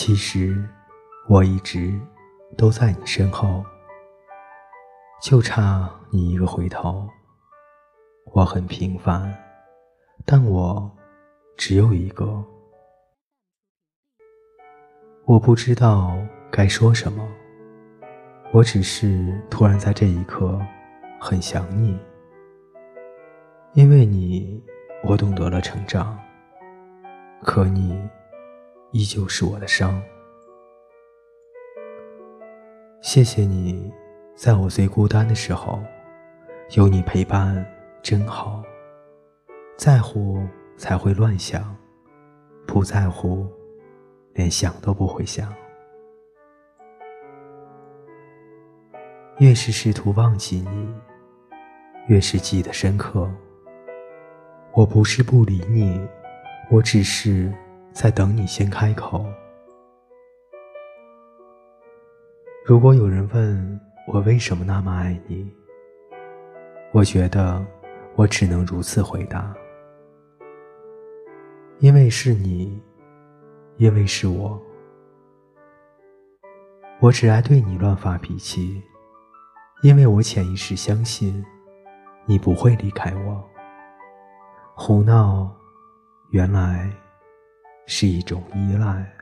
其实，我一直都在你身后，就差你一个回头。我很平凡，但我只有一个。我不知道该说什么，我只是突然在这一刻很想你，因为你，我懂得了成长。可你，依旧是我的伤。谢谢你，在我最孤单的时候，有你陪伴。真好，在乎才会乱想，不在乎，连想都不会想。越是试图忘记你，越是记得深刻。我不是不理你，我只是在等你先开口。如果有人问我为什么那么爱你，我觉得。我只能如此回答，因为是你，因为是我。我只爱对你乱发脾气，因为我潜意识相信你不会离开我。胡闹，原来是一种依赖。